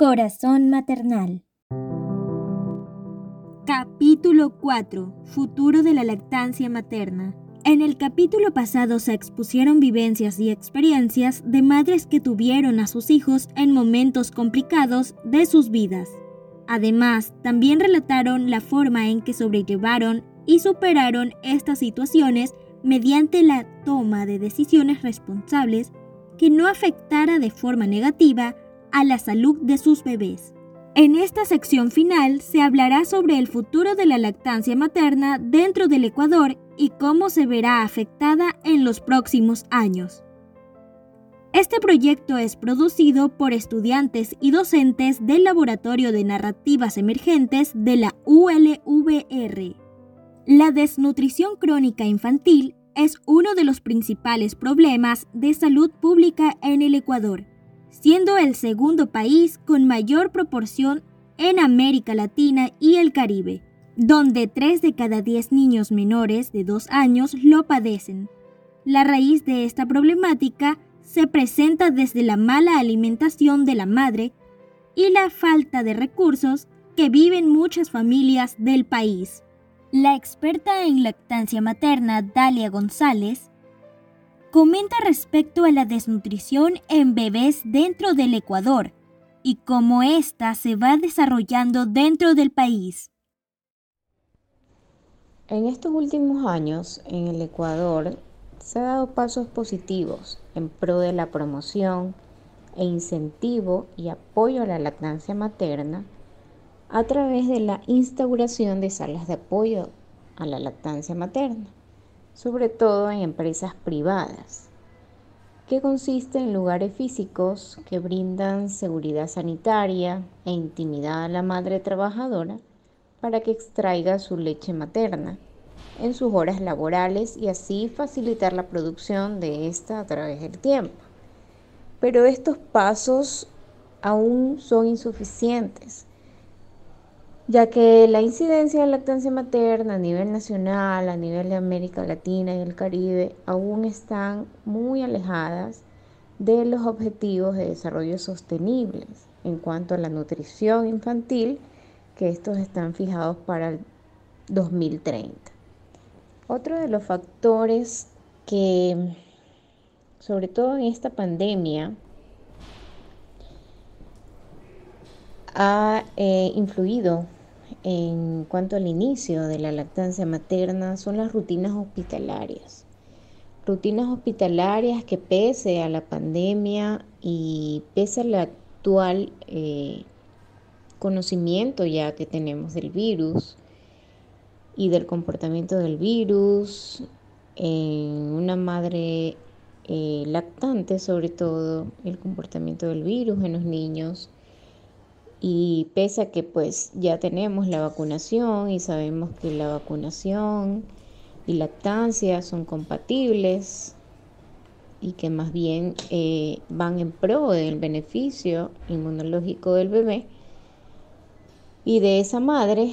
Corazón maternal. Capítulo 4. Futuro de la lactancia materna. En el capítulo pasado se expusieron vivencias y experiencias de madres que tuvieron a sus hijos en momentos complicados de sus vidas. Además, también relataron la forma en que sobrellevaron y superaron estas situaciones mediante la toma de decisiones responsables que no afectara de forma negativa a la salud de sus bebés. En esta sección final se hablará sobre el futuro de la lactancia materna dentro del Ecuador y cómo se verá afectada en los próximos años. Este proyecto es producido por estudiantes y docentes del Laboratorio de Narrativas Emergentes de la ULVR. La desnutrición crónica infantil es uno de los principales problemas de salud pública en el Ecuador siendo el segundo país con mayor proporción en América Latina y el Caribe, donde 3 de cada 10 niños menores de 2 años lo padecen. La raíz de esta problemática se presenta desde la mala alimentación de la madre y la falta de recursos que viven muchas familias del país. La experta en lactancia materna Dalia González comenta respecto a la desnutrición en bebés dentro del Ecuador y cómo ésta se va desarrollando dentro del país. En estos últimos años, en el Ecuador, se han dado pasos positivos en pro de la promoción e incentivo y apoyo a la lactancia materna a través de la instauración de salas de apoyo a la lactancia materna sobre todo en empresas privadas, que consiste en lugares físicos que brindan seguridad sanitaria e intimidad a la madre trabajadora para que extraiga su leche materna en sus horas laborales y así facilitar la producción de esta a través del tiempo. Pero estos pasos aún son insuficientes ya que la incidencia de lactancia materna a nivel nacional, a nivel de América Latina y el Caribe, aún están muy alejadas de los objetivos de desarrollo sostenibles en cuanto a la nutrición infantil, que estos están fijados para el 2030. Otro de los factores que, sobre todo en esta pandemia, ha eh, influido en cuanto al inicio de la lactancia materna son las rutinas hospitalarias. Rutinas hospitalarias que pese a la pandemia y pese al actual eh, conocimiento ya que tenemos del virus y del comportamiento del virus en una madre eh, lactante, sobre todo el comportamiento del virus en los niños, y pese a que pues ya tenemos la vacunación y sabemos que la vacunación y lactancia son compatibles y que más bien eh, van en pro del beneficio inmunológico del bebé y de esa madre,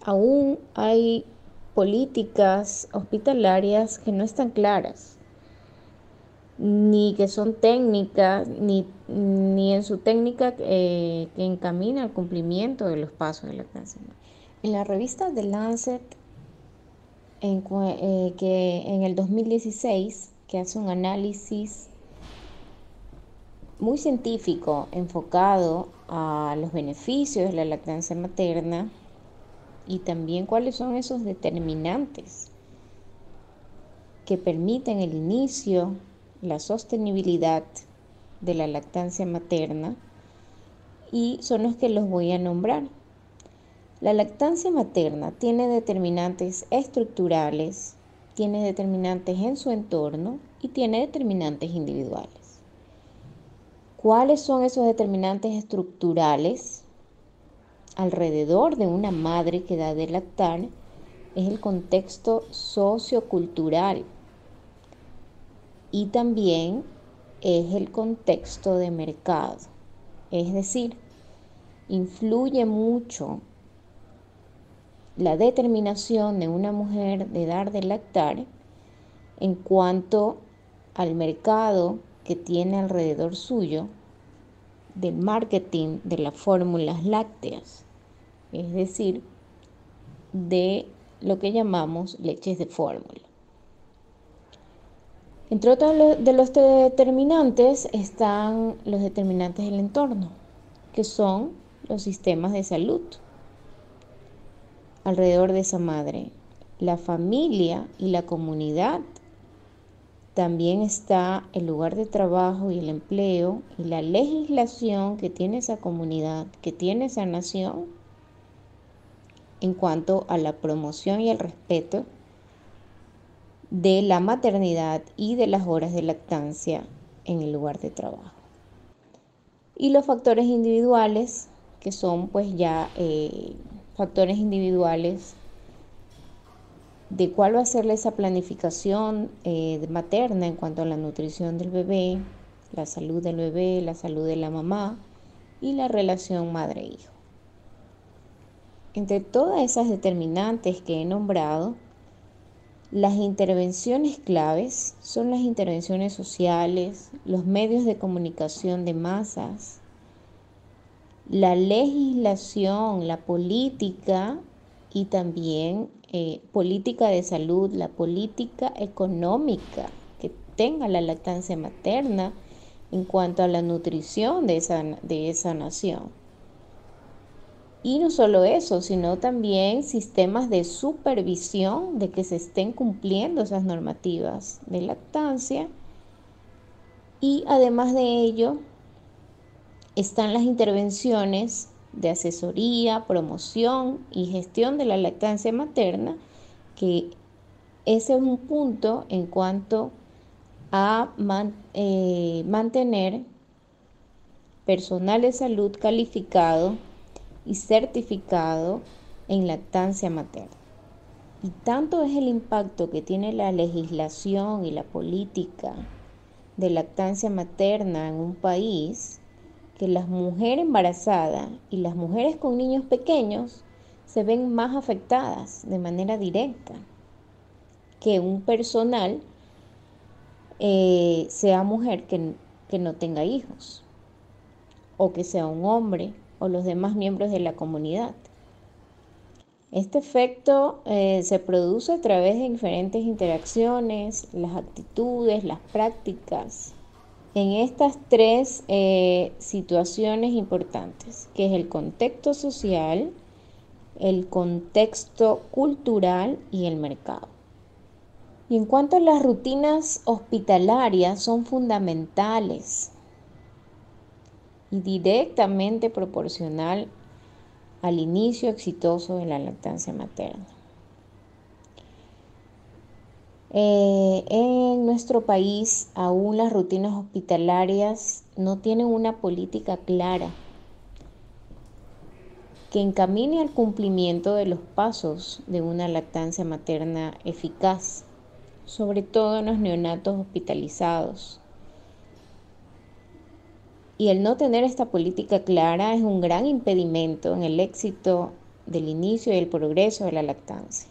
aún hay políticas hospitalarias que no están claras ni que son técnicas, ni, en su técnica eh, que encamina al cumplimiento de los pasos de lactancia. En la revista The Lancet, en, eh, que en el 2016, que hace un análisis muy científico enfocado a los beneficios de la lactancia materna y también cuáles son esos determinantes que permiten el inicio la sostenibilidad de la lactancia materna y son los que los voy a nombrar. La lactancia materna tiene determinantes estructurales, tiene determinantes en su entorno y tiene determinantes individuales. ¿Cuáles son esos determinantes estructurales? Alrededor de una madre que da de lactar es el contexto sociocultural y también es el contexto de mercado. Es decir, influye mucho la determinación de una mujer de dar de lactar en cuanto al mercado que tiene alrededor suyo del marketing de las fórmulas lácteas, es decir, de lo que llamamos leches de fórmula. Entre otros de los determinantes están los determinantes del entorno, que son los sistemas de salud alrededor de esa madre, la familia y la comunidad. También está el lugar de trabajo y el empleo y la legislación que tiene esa comunidad, que tiene esa nación en cuanto a la promoción y el respeto de la maternidad y de las horas de lactancia en el lugar de trabajo. Y los factores individuales, que son pues ya eh, factores individuales de cuál va a ser esa planificación eh, materna en cuanto a la nutrición del bebé, la salud del bebé, la salud de la mamá y la relación madre-hijo. Entre todas esas determinantes que he nombrado, las intervenciones claves son las intervenciones sociales, los medios de comunicación de masas, la legislación, la política y también eh, política de salud, la política económica que tenga la lactancia materna en cuanto a la nutrición de esa, de esa nación. Y no solo eso, sino también sistemas de supervisión de que se estén cumpliendo esas normativas de lactancia. Y además de ello, están las intervenciones de asesoría, promoción y gestión de la lactancia materna, que ese es un punto en cuanto a eh, mantener personal de salud calificado y certificado en lactancia materna. Y tanto es el impacto que tiene la legislación y la política de lactancia materna en un país que las mujeres embarazadas y las mujeres con niños pequeños se ven más afectadas de manera directa que un personal eh, sea mujer que, que no tenga hijos o que sea un hombre o los demás miembros de la comunidad. Este efecto eh, se produce a través de diferentes interacciones, las actitudes, las prácticas, en estas tres eh, situaciones importantes, que es el contexto social, el contexto cultural y el mercado. Y en cuanto a las rutinas hospitalarias, son fundamentales y directamente proporcional al inicio exitoso de la lactancia materna. Eh, en nuestro país aún las rutinas hospitalarias no tienen una política clara que encamine al cumplimiento de los pasos de una lactancia materna eficaz, sobre todo en los neonatos hospitalizados y el no tener esta política clara es un gran impedimento en el éxito del inicio y el progreso de la lactancia.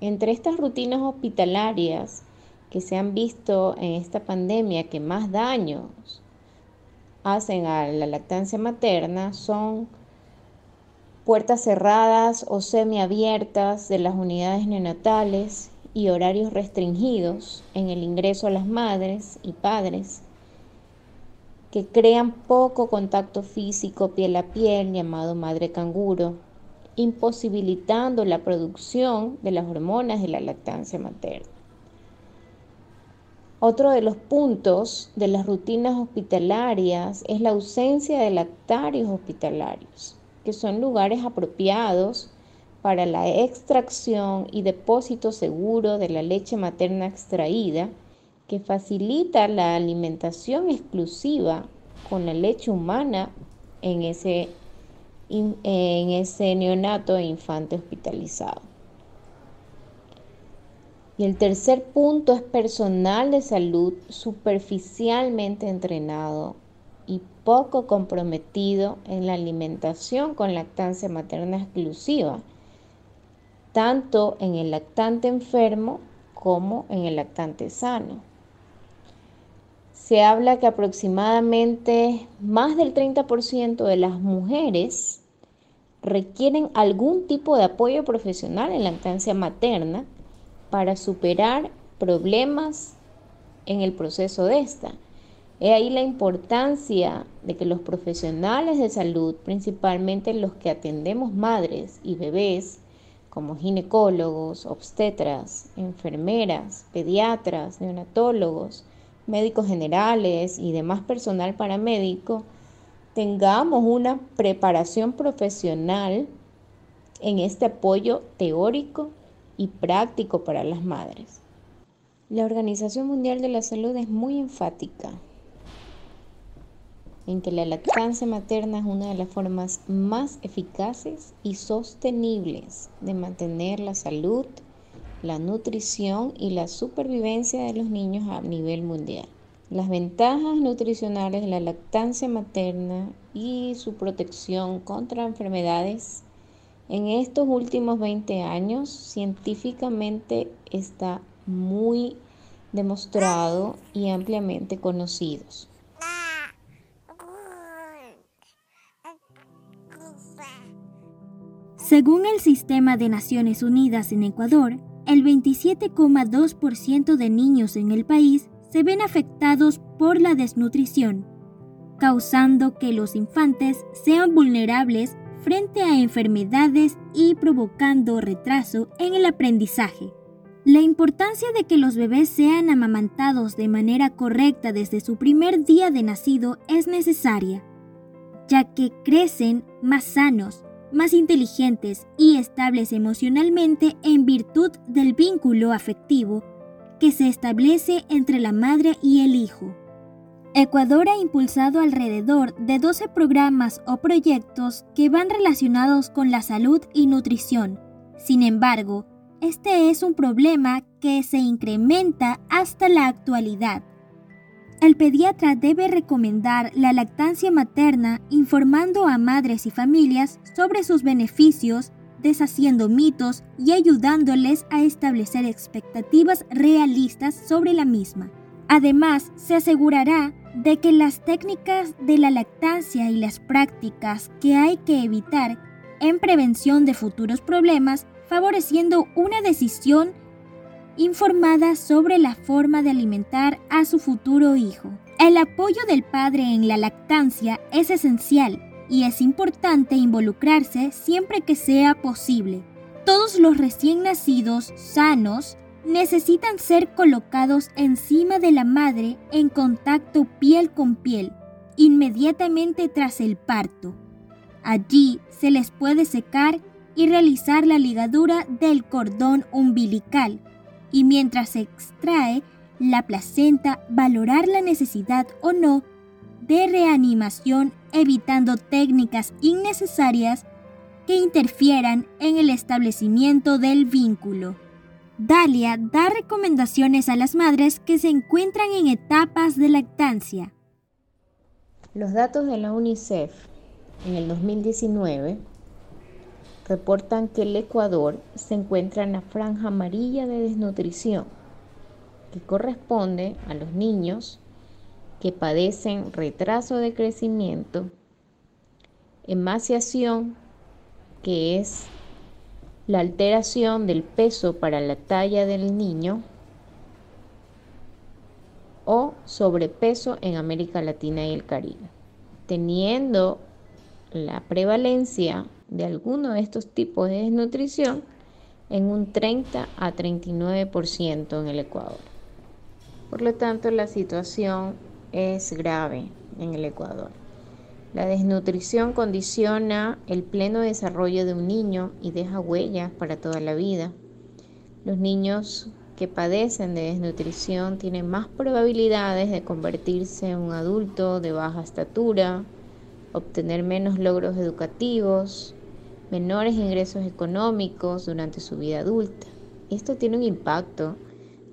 Entre estas rutinas hospitalarias que se han visto en esta pandemia que más daños hacen a la lactancia materna son puertas cerradas o semiabiertas de las unidades neonatales y horarios restringidos en el ingreso a las madres y padres que crean poco contacto físico piel a piel llamado madre canguro, imposibilitando la producción de las hormonas de la lactancia materna. Otro de los puntos de las rutinas hospitalarias es la ausencia de lactarios hospitalarios, que son lugares apropiados para la extracción y depósito seguro de la leche materna extraída que facilita la alimentación exclusiva con la leche humana en ese, en ese neonato e infante hospitalizado. Y el tercer punto es personal de salud superficialmente entrenado y poco comprometido en la alimentación con lactancia materna exclusiva, tanto en el lactante enfermo como en el lactante sano se habla que aproximadamente más del 30% de las mujeres requieren algún tipo de apoyo profesional en lactancia materna para superar problemas en el proceso de esta. He ahí la importancia de que los profesionales de salud, principalmente los que atendemos madres y bebés, como ginecólogos, obstetras, enfermeras, pediatras, neonatólogos, médicos generales y demás personal paramédico, tengamos una preparación profesional en este apoyo teórico y práctico para las madres. La Organización Mundial de la Salud es muy enfática en que la lactancia materna es una de las formas más eficaces y sostenibles de mantener la salud, la nutrición y la supervivencia de los niños a nivel mundial. Las ventajas nutricionales de la lactancia materna y su protección contra enfermedades en estos últimos 20 años científicamente está muy demostrado y ampliamente conocidos. Según el Sistema de Naciones Unidas en Ecuador, el 27,2% de niños en el país se ven afectados por la desnutrición, causando que los infantes sean vulnerables frente a enfermedades y provocando retraso en el aprendizaje. La importancia de que los bebés sean amamantados de manera correcta desde su primer día de nacido es necesaria, ya que crecen más sanos, más inteligentes y estables emocionalmente en virtud del vínculo afectivo que se establece entre la madre y el hijo. Ecuador ha impulsado alrededor de 12 programas o proyectos que van relacionados con la salud y nutrición. Sin embargo, este es un problema que se incrementa hasta la actualidad. El pediatra debe recomendar la lactancia materna informando a madres y familias sobre sus beneficios, deshaciendo mitos y ayudándoles a establecer expectativas realistas sobre la misma. Además, se asegurará de que las técnicas de la lactancia y las prácticas que hay que evitar en prevención de futuros problemas, favoreciendo una decisión informada sobre la forma de alimentar a su futuro hijo. El apoyo del padre en la lactancia es esencial y es importante involucrarse siempre que sea posible. Todos los recién nacidos sanos necesitan ser colocados encima de la madre en contacto piel con piel, inmediatamente tras el parto. Allí se les puede secar y realizar la ligadura del cordón umbilical y mientras se extrae la placenta valorar la necesidad o no de reanimación evitando técnicas innecesarias que interfieran en el establecimiento del vínculo. Dalia da recomendaciones a las madres que se encuentran en etapas de lactancia. Los datos de la UNICEF en el 2019 reportan que el Ecuador se encuentra en la franja amarilla de desnutrición, que corresponde a los niños que padecen retraso de crecimiento, emaciación, que es la alteración del peso para la talla del niño, o sobrepeso en América Latina y el Caribe, teniendo la prevalencia de alguno de estos tipos de desnutrición en un 30 a 39% en el Ecuador. Por lo tanto, la situación es grave en el Ecuador. La desnutrición condiciona el pleno desarrollo de un niño y deja huellas para toda la vida. Los niños que padecen de desnutrición tienen más probabilidades de convertirse en un adulto de baja estatura, obtener menos logros educativos, menores ingresos económicos durante su vida adulta. Esto tiene un impacto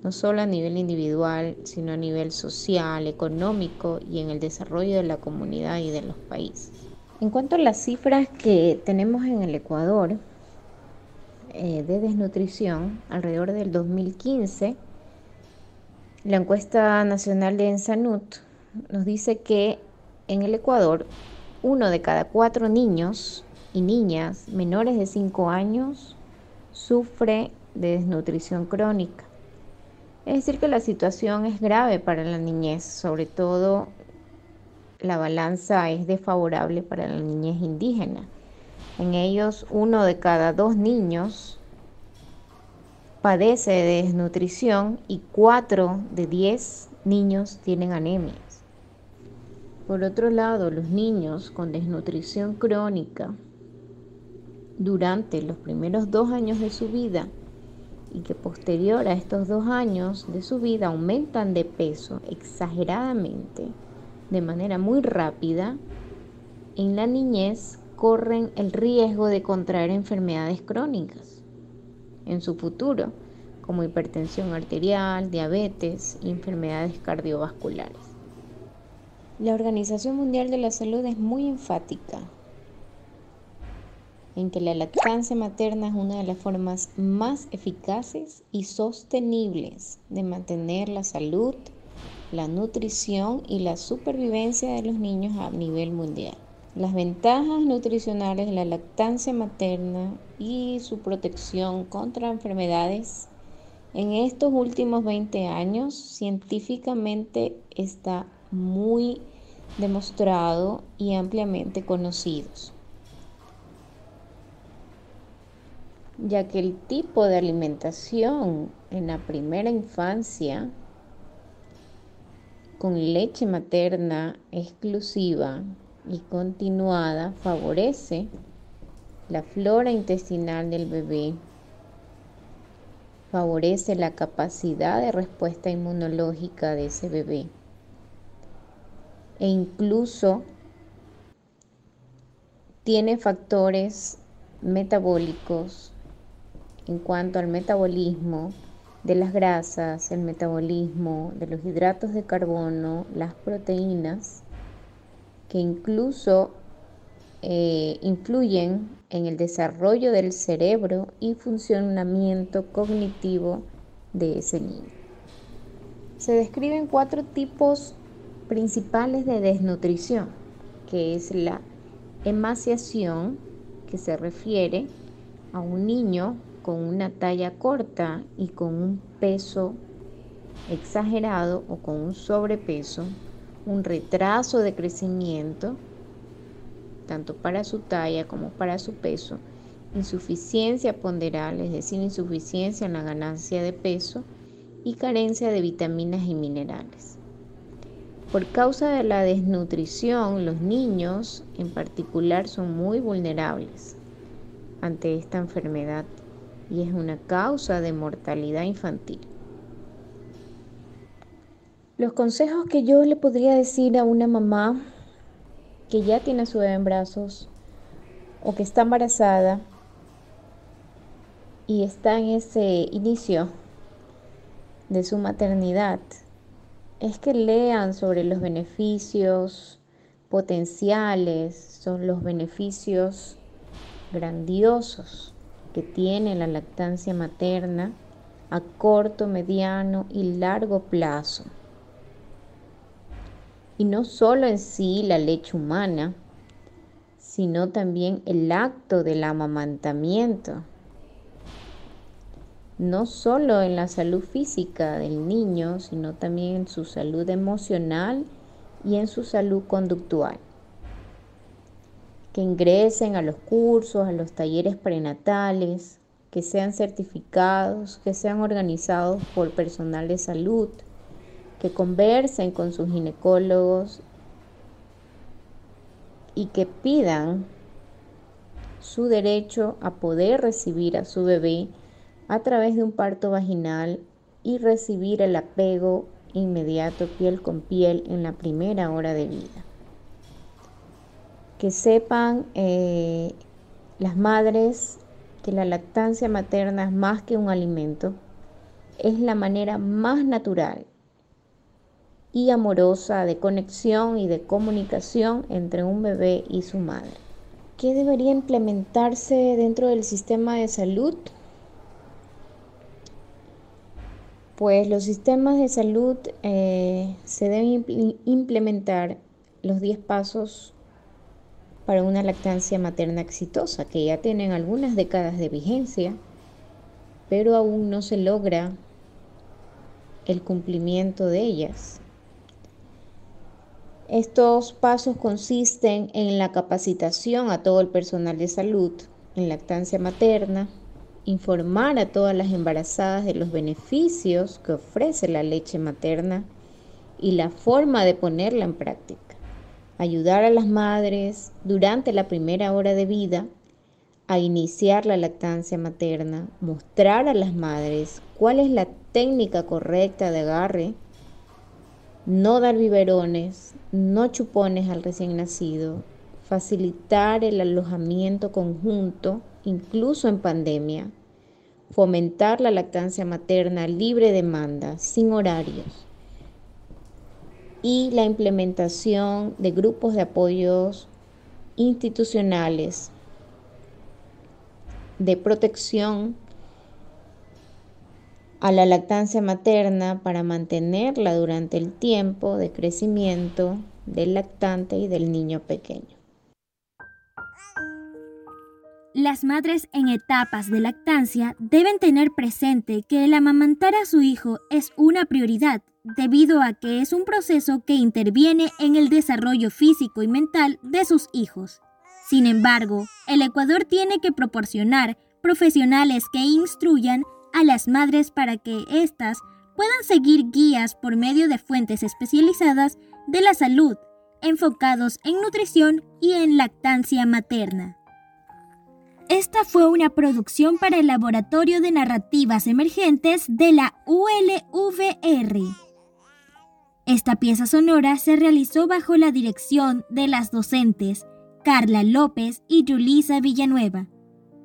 no solo a nivel individual, sino a nivel social, económico y en el desarrollo de la comunidad y de los países. En cuanto a las cifras que tenemos en el Ecuador eh, de desnutrición, alrededor del 2015, la encuesta nacional de Ensanud nos dice que en el Ecuador uno de cada cuatro niños y niñas menores de 5 años sufre de desnutrición crónica. Es decir, que la situación es grave para la niñez, sobre todo la balanza es desfavorable para la niñez indígena. En ellos, uno de cada dos niños padece de desnutrición y cuatro de diez niños tienen anemias. Por otro lado, los niños con desnutrición crónica durante los primeros dos años de su vida y que posterior a estos dos años de su vida aumentan de peso exageradamente, de manera muy rápida, en la niñez corren el riesgo de contraer enfermedades crónicas en su futuro, como hipertensión arterial, diabetes y enfermedades cardiovasculares. La Organización Mundial de la Salud es muy enfática que la lactancia materna es una de las formas más eficaces y sostenibles de mantener la salud, la nutrición y la supervivencia de los niños a nivel mundial. Las ventajas nutricionales de la lactancia materna y su protección contra enfermedades en estos últimos 20 años científicamente está muy demostrado y ampliamente conocidos. Ya que el tipo de alimentación en la primera infancia con leche materna exclusiva y continuada favorece la flora intestinal del bebé, favorece la capacidad de respuesta inmunológica de ese bebé e incluso tiene factores metabólicos en cuanto al metabolismo de las grasas, el metabolismo de los hidratos de carbono, las proteínas, que incluso eh, influyen en el desarrollo del cerebro y funcionamiento cognitivo de ese niño. Se describen cuatro tipos principales de desnutrición, que es la emaciación, que se refiere a un niño con una talla corta y con un peso exagerado o con un sobrepeso, un retraso de crecimiento, tanto para su talla como para su peso, insuficiencia ponderal, es decir, insuficiencia en la ganancia de peso y carencia de vitaminas y minerales. Por causa de la desnutrición, los niños en particular son muy vulnerables ante esta enfermedad y es una causa de mortalidad infantil. Los consejos que yo le podría decir a una mamá que ya tiene a su bebé en brazos o que está embarazada y está en ese inicio de su maternidad es que lean sobre los beneficios potenciales, son los beneficios grandiosos que tiene la lactancia materna a corto, mediano y largo plazo. Y no solo en sí la leche humana, sino también el acto del amamantamiento. No solo en la salud física del niño, sino también en su salud emocional y en su salud conductual que ingresen a los cursos, a los talleres prenatales, que sean certificados, que sean organizados por personal de salud, que conversen con sus ginecólogos y que pidan su derecho a poder recibir a su bebé a través de un parto vaginal y recibir el apego inmediato piel con piel en la primera hora de vida que sepan eh, las madres que la lactancia materna es más que un alimento, es la manera más natural y amorosa de conexión y de comunicación entre un bebé y su madre. ¿Qué debería implementarse dentro del sistema de salud? Pues los sistemas de salud eh, se deben implementar los 10 pasos para una lactancia materna exitosa, que ya tienen algunas décadas de vigencia, pero aún no se logra el cumplimiento de ellas. Estos pasos consisten en la capacitación a todo el personal de salud en lactancia materna, informar a todas las embarazadas de los beneficios que ofrece la leche materna y la forma de ponerla en práctica, ayudar a las madres durante la primera hora de vida a iniciar la lactancia materna, mostrar a las madres cuál es la técnica correcta de agarre, no dar biberones, no chupones al recién nacido, facilitar el alojamiento conjunto, incluso en pandemia, fomentar la lactancia materna libre demanda, sin horarios, y la implementación de grupos de apoyos institucionales de protección a la lactancia materna para mantenerla durante el tiempo de crecimiento del lactante y del niño pequeño. Las madres en etapas de lactancia deben tener presente que el amamantar a su hijo es una prioridad debido a que es un proceso que interviene en el desarrollo físico y mental de sus hijos. Sin embargo, el Ecuador tiene que proporcionar profesionales que instruyan a las madres para que éstas puedan seguir guías por medio de fuentes especializadas de la salud, enfocados en nutrición y en lactancia materna. Esta fue una producción para el Laboratorio de Narrativas Emergentes de la ULVR. Esta pieza sonora se realizó bajo la dirección de las docentes Carla López y Yulisa Villanueva.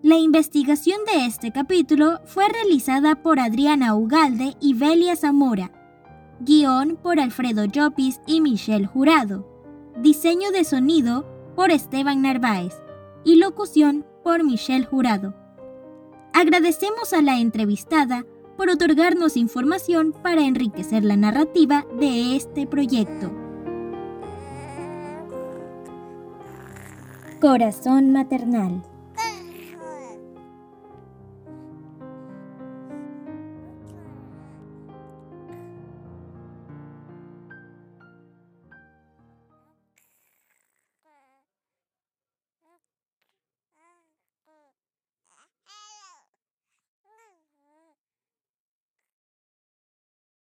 La investigación de este capítulo fue realizada por Adriana Ugalde y Belia Zamora. Guión por Alfredo Llopis y Michelle Jurado. Diseño de sonido por Esteban Narváez. Y locución por Michelle Jurado. Agradecemos a la entrevistada por otorgarnos información para enriquecer la narrativa de este proyecto. Corazón Maternal